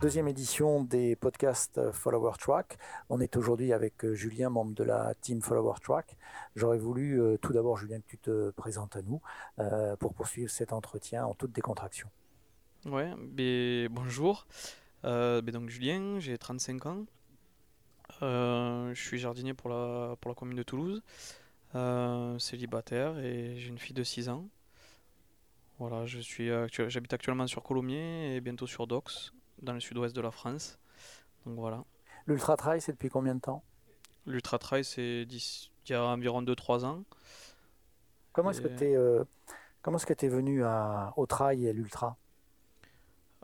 Deuxième édition des podcasts Follower Track. On est aujourd'hui avec euh, Julien, membre de la team Follower Track. J'aurais voulu euh, tout d'abord, Julien, que tu te présentes à nous euh, pour poursuivre cet entretien en toute décontraction. Ouais, ben, bonjour. Euh, ben Julien, j'ai 35 ans. Euh, je suis jardinier pour la, pour la commune de Toulouse. Euh, célibataire et j'ai une fille de 6 ans. Voilà, je suis actu- j'habite actuellement sur Colomiers et bientôt sur Dox, dans le sud-ouest de la France. Donc voilà. L'Ultra Trail, c'est depuis combien de temps? L'Ultra Trail, c'est il y a environ 2-3 ans. Comment est-ce que tu es, comment est-ce que tu es venu à, au trail et à l'Ultra?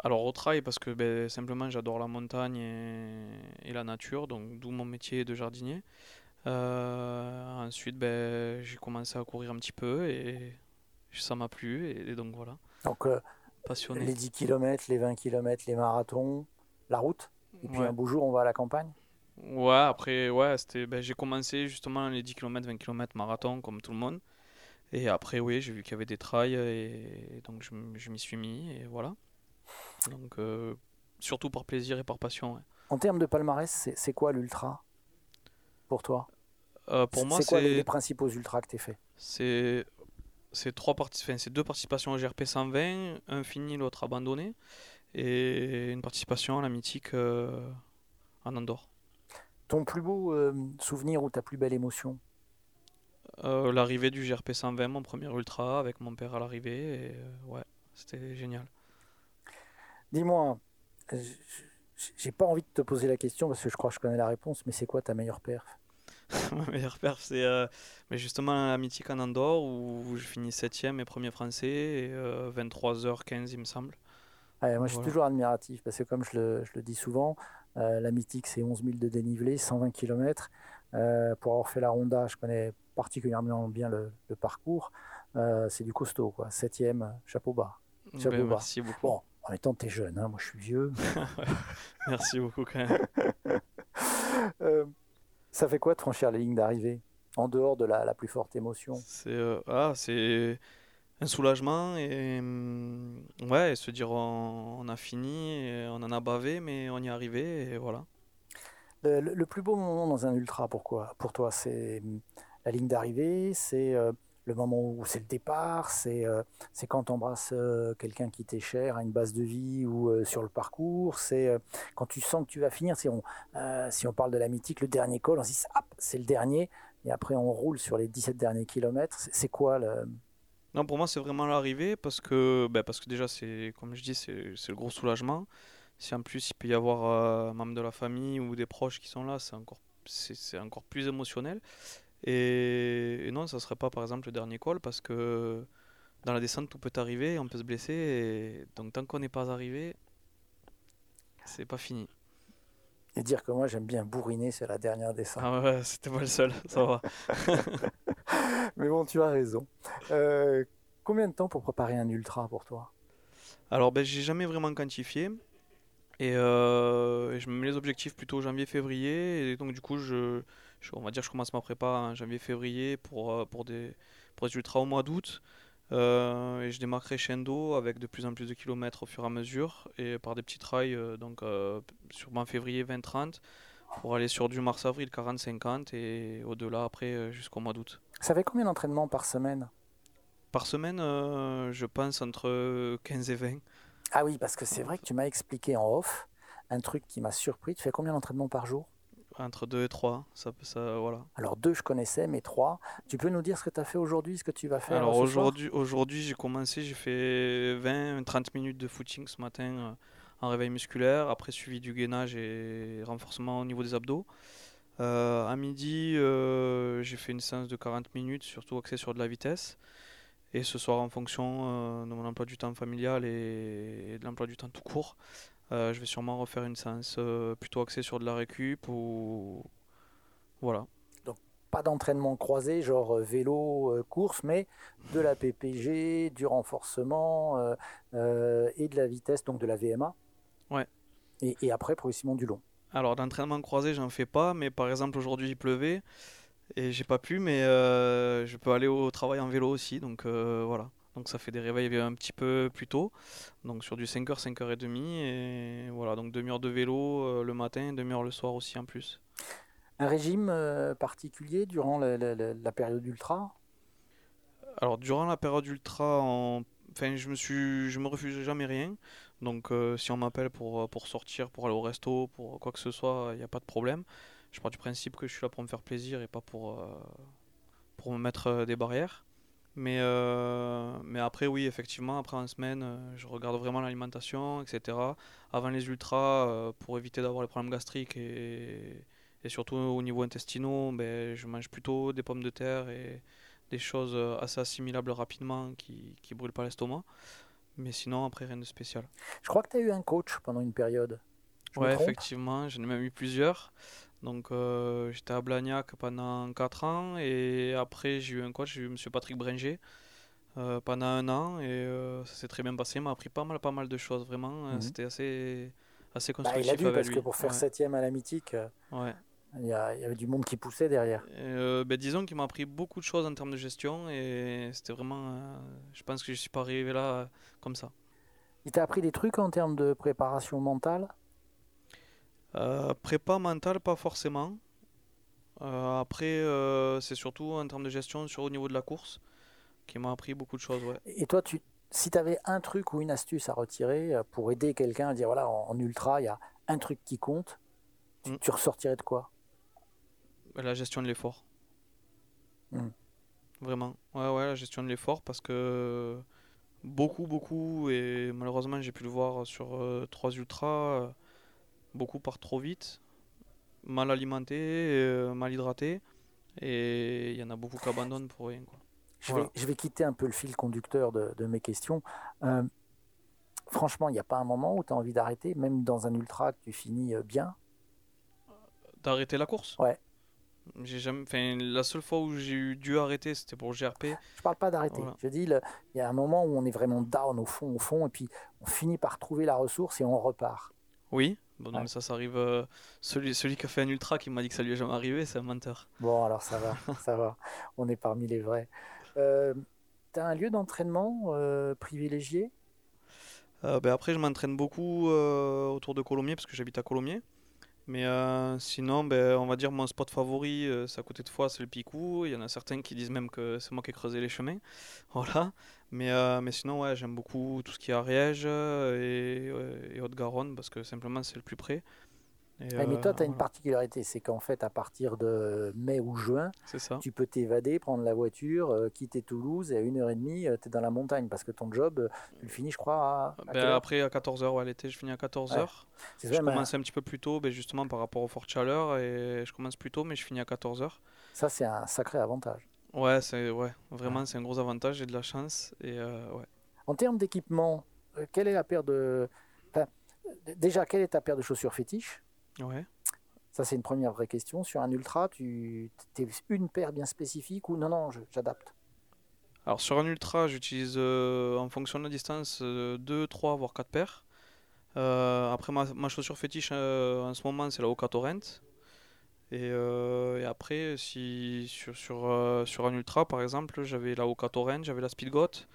Alors au trail parce que ben, simplement j'adore la montagne et, et la nature, donc d'où mon métier de jardinier. Euh, ensuite ben, j'ai commencé à courir un petit peu et ça m'a plu et, et donc voilà, Donc, euh, passionné. les 10 km, les 20 km, les marathons, la route. Et puis Ouais. un beau jour, on va à la campagne. Ouais, après ouais, c'était ben, j'ai commencé justement les 10 km, 20 km marathon comme tout le monde. Et après oui, j'ai vu qu'il y avait des trails et, donc je, je m'y suis mis et voilà. Donc euh, surtout par plaisir et par passion. ouais. En termes de palmarès, c'est quoi l'Ultra pour toi? Euh, pour moi C'est quoi les, principaux ultras que tu fait? C'est c'est trois parties, enfin, c'est deux participations au GRP 120, un fini, l'autre abandonné, et une participation à la mythique euh, en Andorre. Ton plus beau euh, souvenir ou ta plus belle émotion Euh, l'arrivée du GRP 120, mon premier ultra, avec mon père à l'arrivée, et euh, ouais, c'était génial. Dis-moi, euh, j'ai pas envie de te poser la question parce que je crois que je connais la réponse, mais c'est quoi ta meilleure perf? Ma meilleure perf, c'est euh, mais justement la mythique en Andorre, où je finis 7ème et premier français, et 23h15, il me semble. Moi, je suis toujours admiratif parce que, comme je le, je le dis souvent, euh, la mythique, c'est 11 000 de dénivelé, 120 km. pour avoir fait la Ronda, je connais particulièrement bien le, le parcours. Euh, c'est du costaud, quoi. Septième, chapeau bas. Chapeau Ben, bas. merci beaucoup. Bon, en même temps, t'es jeune, hein, moi je suis vieux. Merci beaucoup quand même. Euh, ça fait quoi de franchir la ligne d'arrivée En dehors de la, la plus forte émotion? C'est euh, ah, c'est un soulagement et hum, ouais, et se dire on, on a fini, et on en a bavé, mais on y est arrivé et voilà. Le, le- plus beau moment dans un ultra, pourquoi? Pour toi, c'est hum, la ligne d'arrivée, c'est euh, le moment où c'est le départ, c'est euh, quand tu embrasses quelqu'un qui t'est cher à une base de vie ou euh, sur le parcours, c'est euh, quand tu sens que tu vas finir. Si on, euh, si on parle de la mythique, le dernier col, on se dit hop, c'est le dernier, et après on roule sur les 17 derniers kilomètres. C'est quoi le... Non, pour moi, c'est vraiment l'arrivée parce que ben, parce que déjà comme je dis, c'est le gros soulagement. Si en plus il peut y avoir euh, un membre de la famille ou des proches qui sont là, c'est encore encore plus émotionnel. Et, et non, ça serait pas par exemple le dernier col parce que dans la descente tout peut arriver, on peut se blesser et donc tant qu'on n'est pas arrivé, c'est pas fini. Et dire que moi j'aime bien bourriner, c'est la dernière descente. Ah ouais, c'était pas le seul, ça va. Mais bon, tu as raison. Euh, combien de temps pour préparer un ultra pour toi? Alors, ben, j'ai jamais vraiment quantifié. Et, euh, et je me mets les objectifs plutôt janvier-février. Et donc, du coup, je, je- on va dire que je commence ma prépa en janvier-février pour, euh, pour, des, pour des ultras au mois d'août. Euh, et je démarre crescendo avec de plus en plus de kilomètres au fur et à mesure. Et par des petits trails, euh, donc euh, sûrement février 20-30, pour aller sur du mars-avril 40-50 et au-delà après jusqu'au mois d'août. Ça fait combien d'entraînements par semaine? Par semaine, je pense entre 15 et 20. Ah oui, parce que c'est vrai que tu m'as expliqué en off un truc qui m'a surpris. Tu fais combien d'entraînements par jour? Entre 2 et 3, ça, peut- ça, voilà. Alors deux, je connaissais, mais trois. Tu peux nous dire ce que tu as fait aujourd'hui, ce que tu vas faire Alors euh, soir? aujourd'hui, aujourd'hui j'ai commencé, j'ai fait 20-30 minutes de footing ce matin euh, en réveil musculaire, après suivi du gainage et renforcement au niveau des abdos. Euh, à midi, euh, j'ai fait une séance de 40 minutes, surtout axée sur de la vitesse. Et ce soir, en fonction euh, de mon emploi du temps familial et, et de l'emploi du temps tout court, euh, je vais sûrement refaire une séance euh, plutôt axée sur de la récup ou voilà. Pas d'entraînement croisé, genre euh, vélo, euh, course, mais de la PPG, du renforcement et de la vitesse, donc de la VMA. Ouais. Et, et après, progressivement du long. Alors d'entraînement croisé, j'en fais pas, mais par exemple aujourd'hui il pleuvait et j'ai pas pu, mais je peux aller au travail en vélo aussi, donc voilà. Donc ça fait des réveils un petit peu plus tôt. Donc sur du 5h, 5h30. Et voilà, donc demi-heure de vélo euh, le matin, demi-heure le soir aussi en plus. Un régime euh, particulier durant la, période ultra? Alors durant la période ultra, enfin, je me suis, je me refuse jamais rien. Donc euh, si on m'appelle pour, pour sortir, pour aller au resto, pour quoi que ce soit, il n'y a pas de problème. Je pars du principe que je suis là pour me faire plaisir et pas pour, pour me mettre des barrières. Mais, euh, mais après, oui, effectivement, après en semaine, euh, je regarde vraiment l'alimentation, etc. Avant les ultras, euh, pour éviter d'avoir les problèmes gastriques et, et surtout au niveau intestinaux, ben, je mange plutôt des pommes de terre et des choses assez assimilables rapidement qui ne brûlent pas l'estomac. Mais sinon, après, rien de spécial. Je crois que tu as eu un coach pendant une période. Oui, effectivement, j'en ai même eu plusieurs. Donc euh, j'étais à Blagnac pendant 4 ans et après j'ai eu un coach, j'ai eu M. Patrick Bringer euh, pendant un an et euh, ça s'est très bien passé. Il m'a appris pas mal, pas mal de choses vraiment. Mhm. C'était assez, assez constructif. Bah, il a dû parce que pour faire 7 septième à la mythique, ouais. il, y avait du monde qui poussait derrière. Ben, disons qu'il m'a appris beaucoup de choses en termes de gestion et c'était vraiment. je pense que je suis pas arrivé là comme ça. Il t'a appris des trucs en termes de préparation mentale? Euh, prépa mentale, pas forcément. Euh, après, euh, c'est surtout en termes de gestion sur au niveau de la course qui m'a appris beaucoup de choses. Ouais. Et toi, tu, si tu avais un truc ou une astuce à retirer pour aider quelqu'un à dire voilà, en, ultra, il y a un truc qui compte, tu, mm. ressortirais de quoi? La gestion de l'effort. Mm. Vraiment. Ouais, ouais, la gestion de l'effort parce que beaucoup, beaucoup, et malheureusement, j'ai pu le voir sur trois ultras beaucoup partent trop vite, mal alimentés, euh, mal hydratés, et il y en a beaucoup qui abandonnent pour rien. Quoi. Je, vais, je, vais, quitter un peu le fil conducteur de, de mes questions. Euh, franchement, il n'y a pas un moment où tu as envie d'arrêter, même dans un ultra que tu finis euh, bien? D'arrêter la course? Ouais. J'ai jamais, enfin, la seule fois où j'ai eu dû arrêter, c'était pour le GRP. Je parle pas d'arrêter. Je dis, il y a un moment où on est vraiment down au fond, au fond, et puis on finit par trouver la ressource et on repart. Oui, Bon, non, mais ça, ça arrive. Euh, celui, celui qui a fait un ultra qui m'a dit que ça lui est jamais arrivé, c'est un menteur. Bon, alors ça va, ça va. On est parmi les vrais. Euh, tu as un lieu d'entraînement euh, privilégié? Ben Après, je m'entraîne beaucoup autour de Colomiers parce que j'habite à Colomiers. Mais sinon, ben, on va dire mon spot favori, c'est à côté de fois, c'est le Picou. Il y en a certains qui disent même que c'est moi qui ai creusé les chemins. Voilà. Mais, euh, mais sinon, ouais, j'aime beaucoup tout ce qui est Ariège euh, et, Haute-Garonne parce que simplement c'est le plus près. Mais toi, tu as une particularité, c'est qu'en fait, à partir de mai ou juin, tu peux t'évader, prendre la voiture, euh, quitter Toulouse et à 1h30, tu es dans la montagne parce que ton job, tu le finis, je crois, à. Ben, après, à 14h, ouais, l'été, je finis à 14h. Je commence un petit peu plus tôt, ben, justement par rapport au fort chaleur, et je commence plus tôt, mais je finis à 14h. Ça, c'est un sacré avantage. Ouais, c'est ouais, vraiment c'est un gros avantage, j'ai de la chance et euh, ouais. En termes d'équipement, euh, quelle est la paire de déjà quelle est ta paire de chaussures fétiche Ouais. Ça c'est une première vraie question. Sur un ultra, tu es une paire bien spécifique ou non non, j'adapte? Alors sur un ultra, j'utilise euh, en fonction de la distance 2, 3 voire 4 paires. après ma, ma, chaussure fétiche en ce moment c'est la Oka Torrent. Euh, et, après, si, sur, sur, euh, sur, un ultra, par exemple, j'avais la Oka Torrent, j'avais la Speedgoat.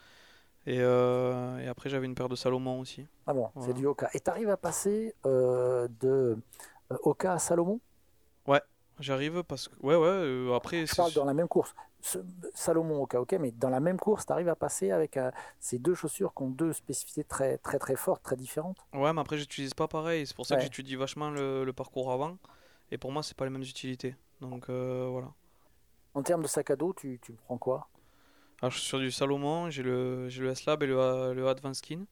Et, euh, et après, j'avais une paire de Salomon aussi. Ah bon, c'est du Oka. Et tu arrives à passer de Oka à Salomon Ouais, j'arrive parce que. Ouais, ouais, après. Je parle dans la même course. Salomon, Oka, ok, mais dans la même course, tu arrives à passer avec ces deux chaussures qui ont deux spécificités très, très, très fortes, très différentes Ouais, mais après, j'utilise pas pareil. C'est pour ça que j'étudie vachement le, le parcours avant. Et pour moi, c'est pas les mêmes utilités. Donc euh, voilà. En termes de sac à dos, tu, tu prends quoi? Alors, je suis sur du Salomon, j'ai le, le S-Lab et le, le Advanced Skin.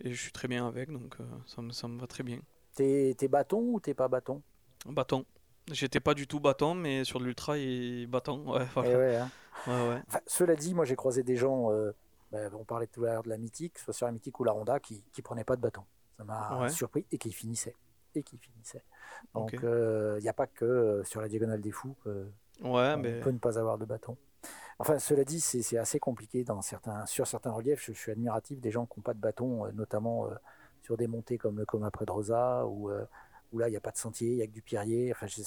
Et je suis très bien avec, donc euh, ça, me, ça me va très bien. T'es es bâton ou t'es pas bâton? Bâton. J'étais pas du tout bâton, mais sur l'ultra, il bâton. Ouais, voilà. Eh ouais, hein. ouais, ouais. cela dit, moi j'ai croisé des gens, euh, ben, on parlait tout à l'heure de la mythique, soit sur la mythique ou la Ronda, qui, qui prenaient pas de bâton. Ça m'a surpris et qui finissaient. Et qui finissaient. Donc il euh, n'y a pas que euh, sur la diagonale des fous on peut ne pas avoir de bâton. Enfin, cela dit, c'est assez compliqué dans certains, sur certains reliefs. Je, suis admiratif des gens qui n'ont pas de bâton, euh, notamment sur des montées comme, comme après de Rosa, où, où là, il n'y a pas de sentier, il n'y a que du pierrier. Enfin, je,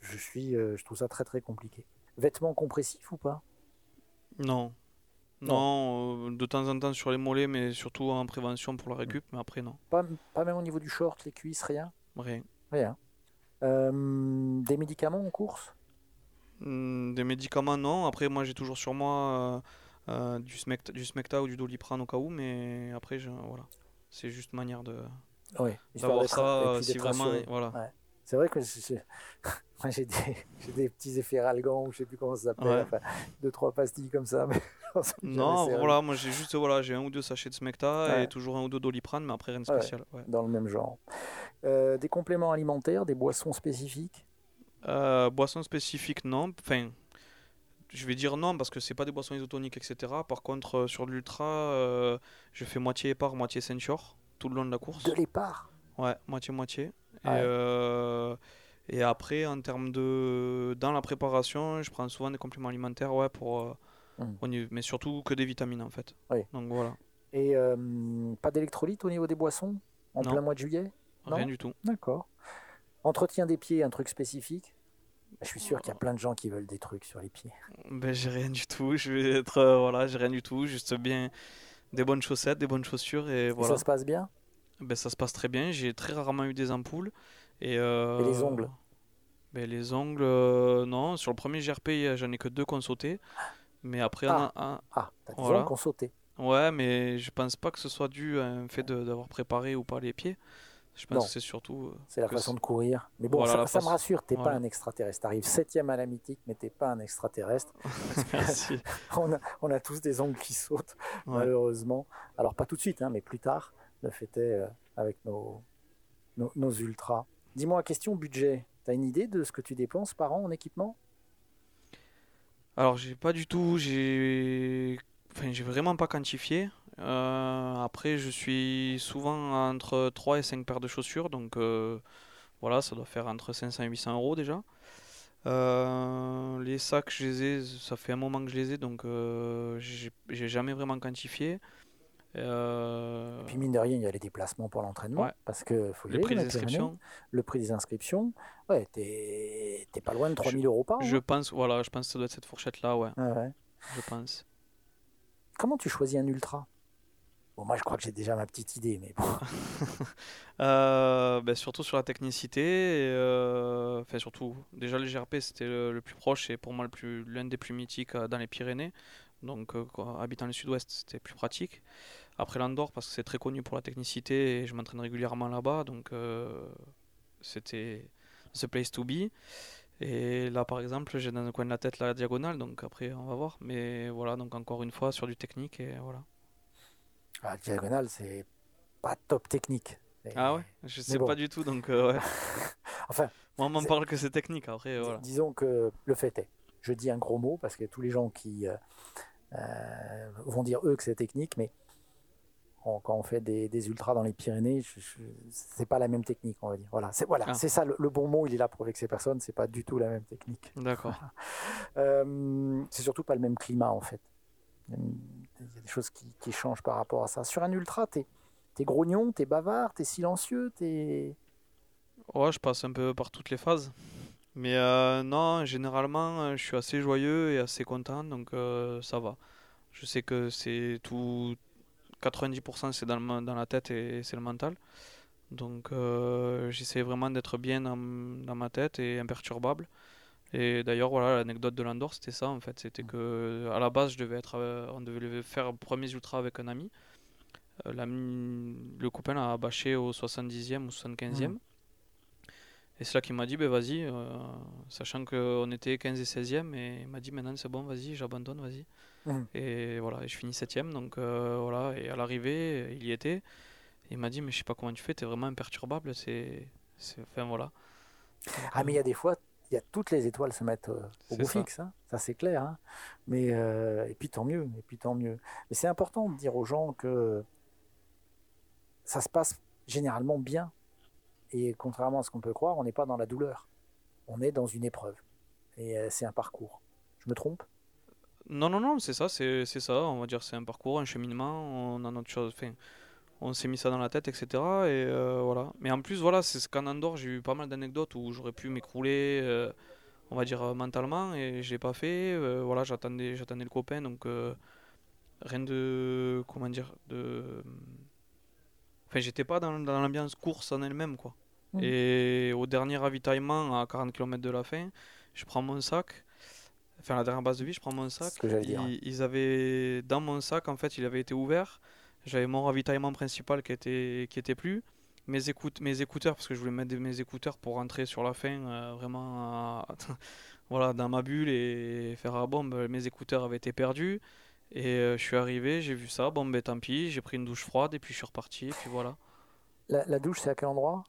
je, suis, je trouve ça très très compliqué. Vêtements compressifs ou pas? Non. Non, euh, de temps en temps sur les mollets, mais surtout en prévention pour la récup, mais après non. Pas, pas même au niveau du short, les cuisses, rien? Rien. Rien. Euh, des médicaments en course? Hmm, des médicaments, non. Après, moi, j'ai toujours sur moi euh, euh, du, smecta, du Smecta ou du Doliprane au cas où, mais après, je, voilà. C'est juste manière de Oui. d'avoir ça euh, si vraiment. rassuré. Voilà. Ouais. C'est vrai que j'ai des, j'ai des petits effets ralgants, ou je sais plus comment ça s'appelle, Ouais. enfin, deux, trois pastilles comme ça. Mais Non, voilà, moi j'ai juste voilà, j'ai un ou deux sachets de Smecta Ouais. et toujours un ou deux Doliprane, mais après rien de spécial. ouais. Dans le même genre. Euh, des compléments alimentaires, des boissons spécifiques? Euh, boissons spécifiques, non. Enfin, je vais dire non parce que c'est pas des boissons isotoniques, etc. Par contre, euh, sur l'ultra, euh, je fais moitié épar, moitié ceinture tout le long de la course. De l'épar Ouais, moitié-moitié. Et, Ah ouais. euh, et après, en termes de. Dans la préparation, je prends souvent des compléments alimentaires, ouais, pour. euh, Mm. niveau- Mais surtout que des vitamines, en fait. Oui. Donc voilà, Et euh, pas d'électrolytes au niveau des boissons? En Non. plein mois de juillet? Non? rien du tout. D'accord. Entretien des pieds, un truc spécifique? Je suis sûr qu'il y a plein de gens qui veulent des trucs sur les pieds. Ben, j'ai rien du tout. Je vais être. euh, voilà, j'ai rien du tout. Juste bien des bonnes chaussettes, des bonnes chaussures et Et voilà. ça se passe bien? Ben, ça se passe très bien. J'ai très rarement eu des ampoules. Et, euh, Et les ongles? Ben, Les ongles, euh, non. Sur le premier GRP, j'en ai que deux qu'on sauté. Mais après, on a un- Ah, t'as des Voilà. qui ont sauté. Ouais, mais je pense pas que ce soit dû à un fait d'avoir préparé ou pas les pieds. Je pense Non. que c'est surtout. euh, C'est la façon de courir. Mais bon, Voilà, ça, me rassure, t'es pas un extraterrestre. T'arrives septième à la mythique, mais t'es pas un extraterrestre. Merci. on, a, on a tous des ongles qui sautent, Ouais. malheureusement. Alors pas tout de suite, hein, mais plus tard. Le est euh, avec nos, nos, nos ultras. Dis-moi, question budget. T'as une idée de ce que tu dépenses par an en équipement? Alors, j'ai pas du tout. J'ai. Enfin, j'ai vraiment pas quantifié. Euh, après, je suis souvent entre 3 et 5 paires de chaussures. Donc, euh, voilà, ça doit faire entre 500 et 800 euros déjà. Euh, les sacs, je les ai. Ça fait un moment que je les ai. Donc, j'ai jamais vraiment quantifié. Euh, Et puis mine de rien, il y a les déplacements pour l'entraînement. Ouais. Parce que faut y aller, prix des inscriptions. Le prix des inscriptions. Ouais, t'es pas loin de 3000 euros par an. Je hein. pense, voilà, je pense que ça doit être cette fourchette-là, ouais. je pense. Comment tu choisis un ultra? Moi je crois que j'ai déjà ma petite idée, mais bon. Euh, ben, surtout sur la technicité, euh, enfin surtout, déjà le GRP c'était le, le plus proche et pour moi le l'un des plus mythiques euh, dans les Pyrénées. Donc habitant le sud-ouest c'était plus pratique. Après l'Andorre parce que c'est très connu pour la technicité et je m'entraîne régulièrement là-bas, donc c'était the place to be. Et là par exemple j'ai dans un coin de la tête la diagonale, donc après on va voir. Mais voilà, donc encore une fois sur du technique et voilà. La diagonale, c'est pas top technique. Ah ouais, je sais bon. pas du tout, donc euh, ouais. Enfin, Moi, on m'en parle que c'est technique, après, voilà. Disons que le fait est, je dis un gros mot parce que tous les gens qui euh, euh, vont dire eux que c'est technique, mais on- quand on fait des, des ultras dans les Pyrénées, c'est pas la même technique, on va dire. Voilà, c'est voilà, Ah. c'est ça le, le bon mot. Il est là pour vexer personne. C'est pas du tout la même technique. D'accord. Euh, c'est surtout pas le même climat en fait. Il y a des choses qui, changent par rapport à ça. Sur un ultra, t'es es grognon, t'es bavard, t'es silencieux, t'es Ouais, je passe un peu par toutes les phases. Mais euh, non, généralement, euh, je suis assez joyeux et assez content, donc euh, ça va. Je sais que c'est tout. 90% c'est dans, la tête et c'est le mental. Donc j'essaie vraiment d'être bien dans ma tête et imperturbable. Et d'ailleurs, voilà, l'anecdote de l'Andorre, c'était ça en fait. C'était que à la base, je devais être, euh, on devait faire le premier ultra avec un ami. Euh, l'ami- le copain a bâché au 70e ou 75e. Et c'est là qu'il m'a dit, ben vas-y, euh, sachant qu'on était 15 et 16e, et il m'a dit, maintenant c'est bon, vas-y, j'abandonne, vas-y. Mhm. Et voilà, et je finis 7e, donc euh, voilà, et à l'arrivée, il y était. Il m'a dit, mais je sais pas comment tu fais, t'es vraiment imperturbable, c'est. Enfin voilà. Ah, mais il y a des fois, y a toutes les étoiles se mettent euh, au ça. fixe, hein. ça c'est clair. hein. Mais euh, et puis tant mieux, et puis tant mieux. Mais c'est important de dire aux gens que ça se passe généralement bien. Et contrairement à ce qu'on peut croire, on n'est pas dans la douleur. On est dans une épreuve. Et euh, c'est un parcours. Je me trompe? Non, non, non, c'est ça, c'est c'est ça, on va dire, c'est un parcours, un cheminement, on a notre chose, enfin, on s'est mis ça dans la tête, etc. Et euh, voilà. Mais en plus, voilà, c'est ce qu'en Andorre, j'ai eu pas mal d'anecdotes où j'aurais pu m'écrouler, euh, on va dire, euh, mentalement, et je l'ai pas fait. euh, voilà, j'attendais, j'attendais le copain, donc rien de. Comment dire de... Enfin, j'étais pas dans, dans l'ambiance course en elle-même, quoi. Mhm. Et au dernier ravitaillement, à 40 km de la fin, je prends mon sac. Enfin, la dernière base de vie, je prends mon sac. que dire, ils avaient. Dans mon sac, en fait, il avait été ouvert. J'avais mon ravitaillement principal qui était, qui était plus. Mes, écoute, mes écouteurs, parce que je voulais mettre mes écouteurs pour rentrer sur la fin, euh, vraiment à- voilà, dans ma bulle et faire la bombe. Mes écouteurs avaient été perdus. Et euh, je suis arrivé, j'ai vu ça, bon ben tant pis, j'ai pris une douche froide et puis je suis reparti, et puis voilà. La, la douche, c'est à quel endroit?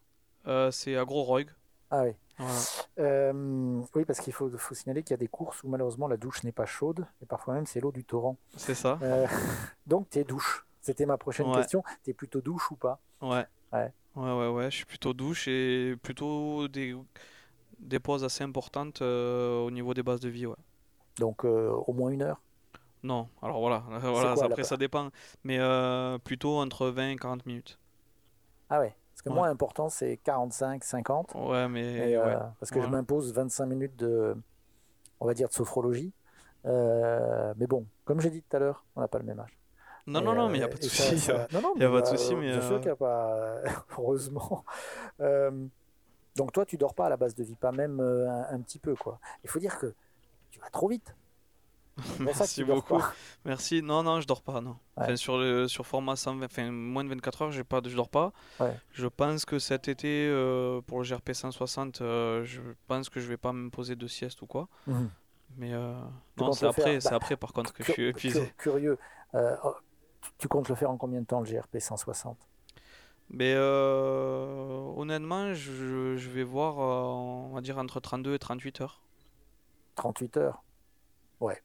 Euh, c'est à Gros Roig. Ah oui. Voilà. Euh, oui, parce qu'il faut, faut signaler qu'il y a des courses où malheureusement la douche n'est pas chaude, et parfois même c'est l'eau du torrent. C'est ça. Euh, donc, tu es douche. C'était ma prochaine Ouais. question. Tu es plutôt douche ou pas? Ouais. Ouais. Ouais, ouais, ouais. Je suis plutôt douche et plutôt des, des pauses assez importantes euh, au niveau des bases de vie, ouais. Donc, euh, au moins une heure? Non, alors voilà, voilà, quoi, après ça dépend, mais euh, plutôt entre 20 et 40 minutes. Ah ouais. Parce que Ouais. moi, important, c'est 45, 50. Ouais, mais Et, ouais. parce que je m'impose 25 minutes de, on va dire, de sophrologie. Mais bon, comme j'ai dit tout à l'heure, on n'a pas le même âge. Non, non, non, euh, mais il n'y a pas de souci. ça- non, non, Y a pas de euh, souci, mais, Bien sûr euh, qu'il n'y a pas. Heureusement. Donc, toi, tu dors pas à la base de vie, pas même un, un petit peu, quoi. Il faut dire que tu vas trop vite. Que Merci beaucoup. Merci. Non, non, je dors pas, non. Ouais. Enfin, sur le sur format 120, enfin, moins de 24 heures, j'ai pas, de- je dors pas. Ouais. Je pense que cet été, euh, pour le GRP 160, euh, je pense que je vais pas me poser de sieste ou quoi. Mhm. Mais euh, non, c'est après, c'est Bah, après par contre que je Cur- suis épuisé. Curieux. Euh, tu, comptes le faire en combien de temps, le GRP 160 Mais euh, honnêtement, je, je vais voir, euh, on va dire entre 32 et 38 heures. 38 heures? Voilà,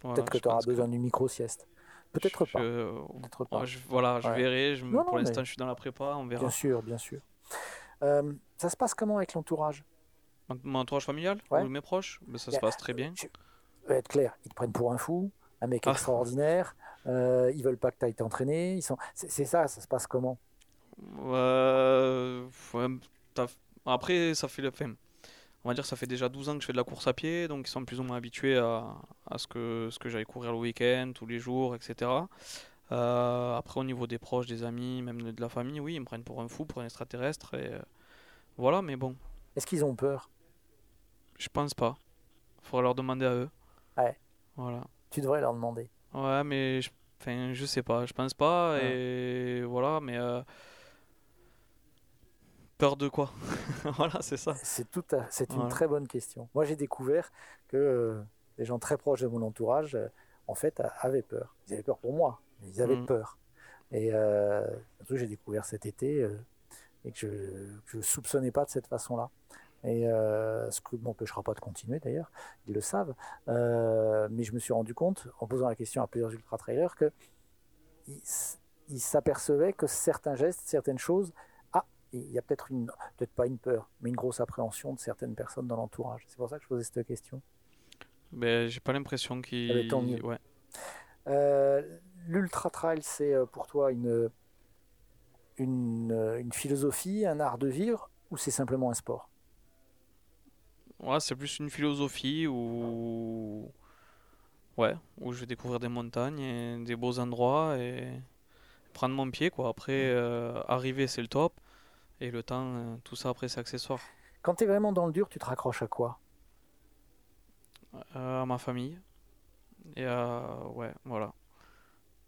Peut-être que tu auras pense que besoin d'une micro-sieste. Peut-être pas. je- Peut-être pas. ouais, je- voilà, je Ouais. verrai. Je, Non, pour mais- l'instant, je suis dans la prépa, on verra. Bien sûr, bien sûr. Euh, ça se passe comment avec l'entourage? Mon, entourage familial Ouais. ou mes proches, ben, ça se passe très bien. Je vais être clair, ils te prennent pour un fou, un mec Ah. extraordinaire, euh, ils veulent pas que tu ailles t'entraîner, ils sont... c'est ça, ça se passe comment? Euh, Après, ça fait le. enfin, on va dire, ça fait déjà 12 ans que je fais de la course à pied, donc ils sont plus ou moins habitués à, à ce que, ce que j'aille courir le week-end, tous les jours, etc. Euh, après, au niveau des proches, des amis, même de la famille, oui, ils me prennent pour un fou, pour un extraterrestre, et euh, voilà, mais bon, Est-ce qu'ils ont peur? Je pense pas. Faudra leur demander à eux. Ouais. Voilà. Tu devrais leur demander. Ouais, mais je, enfin, je sais pas, je pense pas, Ouais. et voilà, mais. euh, Peur de quoi? Voilà, c'est ça. C'est tout à- c'est une Voilà. très bonne question. Moi, j'ai découvert que euh, des gens très proches de mon entourage, euh, en fait, avaient peur. Ils avaient peur pour moi, mais ils avaient Mhm. peur. Et euh, j'ai découvert cet été euh, et que je je soupçonnais pas de cette façon-là. Et euh, ce qui ne m'empêchera pas de continuer d'ailleurs, ils le savent. Euh, mais je me suis rendu compte, en posant la question à plusieurs ultra-trailers, que ils ils s'apercevaient que certains gestes, certaines choses, ah, il y a peut-être une, peut-être pas une peur, mais une grosse appréhension de certaines personnes dans l'entourage. C'est pour ça que je posais cette question. Ben, j'ai pas l'impression qu'il. Ah ben. Ouais. Euh, L'ultra trail, c'est euh, pour toi une, une, une philosophie, un art de vivre, ou c'est simplement un sport? Ouais, c'est plus une philosophie où. Ouais, où je vais découvrir des montagnes et des beaux endroits et prendre mon pied, quoi. Après, euh, arriver, c'est le top. Et le temps, euh, tout ça après, c'est accessoire. Quand tu es vraiment dans le dur, tu te raccroches à quoi? Euh, à ma famille. Et à. Ouais, voilà.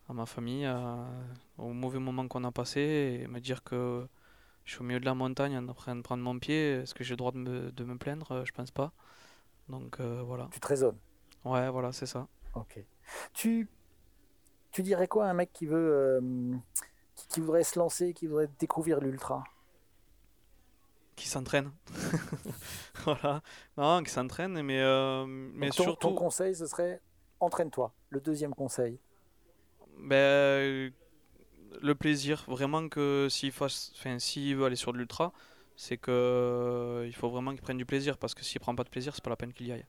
À ma famille, à- au mauvais moment qu'on a passé et me dire que je suis au milieu de la montagne en train de prendre mon pied. Est-ce que j'ai le droit de me, de me plaindre? Euh, Je pense pas. Donc euh, voilà. Tu te raisonnes. Ouais, voilà, c'est ça. Ok. Tu, tu dirais quoi à un mec qui veut, euh, qui, qui voudrait se lancer, qui voudrait découvrir l'ultra? Qui s'entraîne. voilà. Non, qui s'entraîne, mais, euh, mais ton, surtout. ton conseil, ce serait entraîne-toi. Le deuxième conseil. Ben, le plaisir, vraiment que s'il fasse, enfin, s'il veut aller sur de l'ultra, c'est que euh, il faut vraiment qu'il prenne du plaisir parce que s'il prend pas de plaisir, c'est pas la peine qu'il y aille.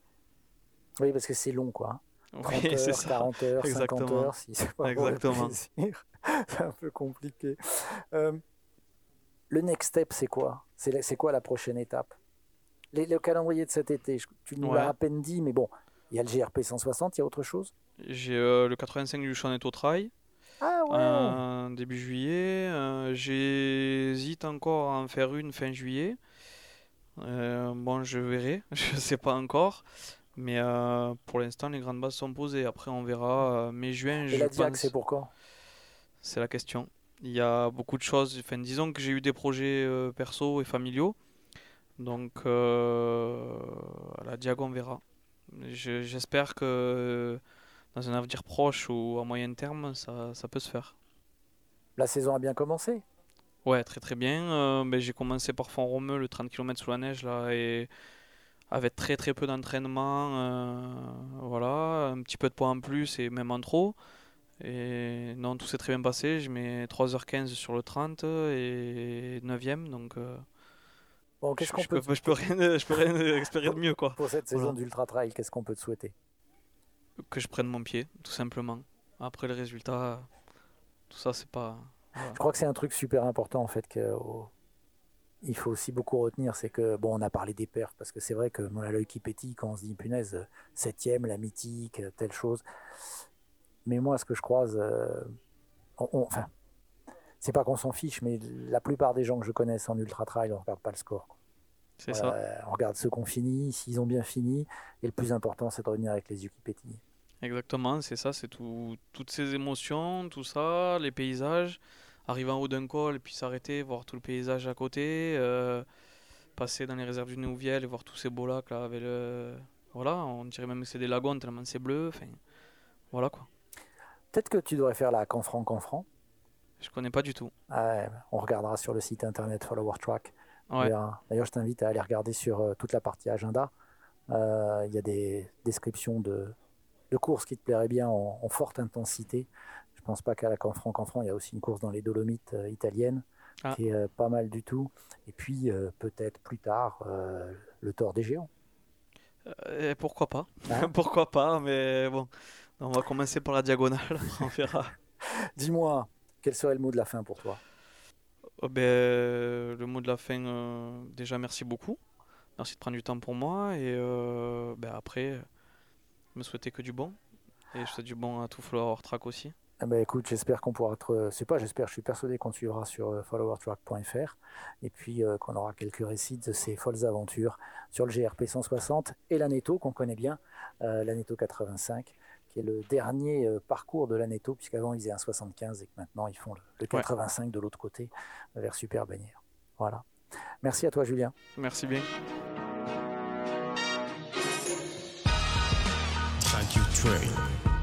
Oui, parce que c'est long, quoi. hein. 30 Oui, c'est heures, ça. 40 heures, 50 Exactement. heures, si c'est pas pour le Exactement. plaisir. c'est un peu compliqué. Euh, le next step, c'est quoi? C'est quoi la prochaine étape? Les- Le calendrier de cet été, je- tu nous Ouais. l'as à peine dit, mais bon, il y a le GRP 160, il y a autre chose? J'ai euh, le 85 du Chaneto Trail. Début juillet. J'hésite encore à en faire une fin juillet. bon, je verrai. je sais pas encore. Mais pour l'instant, les grandes bases sont posées. Après, on verra. mai-juin, Et la Diac, c'est pour quand? C'est la question. Il y a beaucoup de choses. Enfin, disons que j'ai eu des projets perso et familiaux. Donc, euh, la Diago, on verra. J'espère que dans un avenir proche ou à moyen terme, ça, ça, peut se faire. La saison a bien commencé Ouais, très très bien. Euh, ben, j'ai commencé par Font-Romeu, le 30 km sous la neige, là, et avec très très peu d'entraînement. Euh, voilà, un petit peu de poids en plus et même en trop. Et non, tout s'est très bien passé. Je mets 3h15 sur le 30 et 9ème, donc qu'est-ce qu'on peut. je peux rien, je peux rien espérer de mieux, quoi. Pour cette saison d'Ultra Trail, qu'est-ce qu'on peut te souhaiter? Que je prenne mon pied, tout simplement. Après le résultat, tout ça, c'est pas. Je crois que c'est un truc super important, en fait, que. Il faut aussi beaucoup retenir, c'est que, bon, on a parlé des perfs, parce que c'est vrai que on a l'œil qui pétille quand on se dit, punaise, septième, la mythique, telle chose. Mais moi, ce que je croise, euh, enfin, c'est pas qu'on s'en fiche, mais la plupart des gens que je connaisse en ultra trail, on regarde pas le score. C'est ça. On regarde ceux qui ont fini, s'ils ont bien fini, et le plus important, c'est de revenir avec les yeux qui pétillent. Exactement, c'est ça, c'est tout, toutes ces émotions, tout ça, les paysages, arriver en haut d'un col et puis s'arrêter, voir tout le paysage à côté, euh, passer dans les réserves du Nouviel et voir tous ces beaux lacs là avec le... Voilà, on dirait même que c'est des lagons tellement c'est bleu, enfin, voilà quoi. Peut-être que tu devrais faire la Canfranc-Canfranc je connais pas du tout. on regardera sur le site internet Follower Track. D'ailleurs, je t'invite à aller regarder sur euh, toute la partie agenda. Euh, il y a des descriptions de, courses qui te plairaient bien en, forte intensité. Je pense pas qu'à la Canfranc-Canfranc, il y a aussi une course dans les Dolomites euh, italiennes ah. qui est pas mal du tout. Et puis peut-être plus tard le Tour des Géants. pourquoi pas hein Pourquoi pas Mais bon, on va commencer par la diagonale. on verra. Dis-moi, quel serait le mot de la fin pour toi? Oh, ben, Le mot de la fin, euh, déjà merci beaucoup. Merci de prendre du temps pour moi. Et euh, ben, après, me souhaiter que du bon. Et je souhaite du bon à tout Follower Track aussi. Eh ben, écoute, j'espère qu'on pourra être. C'est pas, j'espère, je suis persuadé qu'on suivra sur euh, followertrack.fr et puis qu'on aura quelques récits de ces folles aventures sur le GRP 160 et l'Aneto qu'on connaît bien, l'Aneto 85 qui est le dernier euh, parcours de l'Aneto, puisqu'avant ils faisaient un 75 et que maintenant ils font le, 85 de l'autre côté vers Super Bannière. Voilà. Merci à toi Julien. Merci bien. Thank you,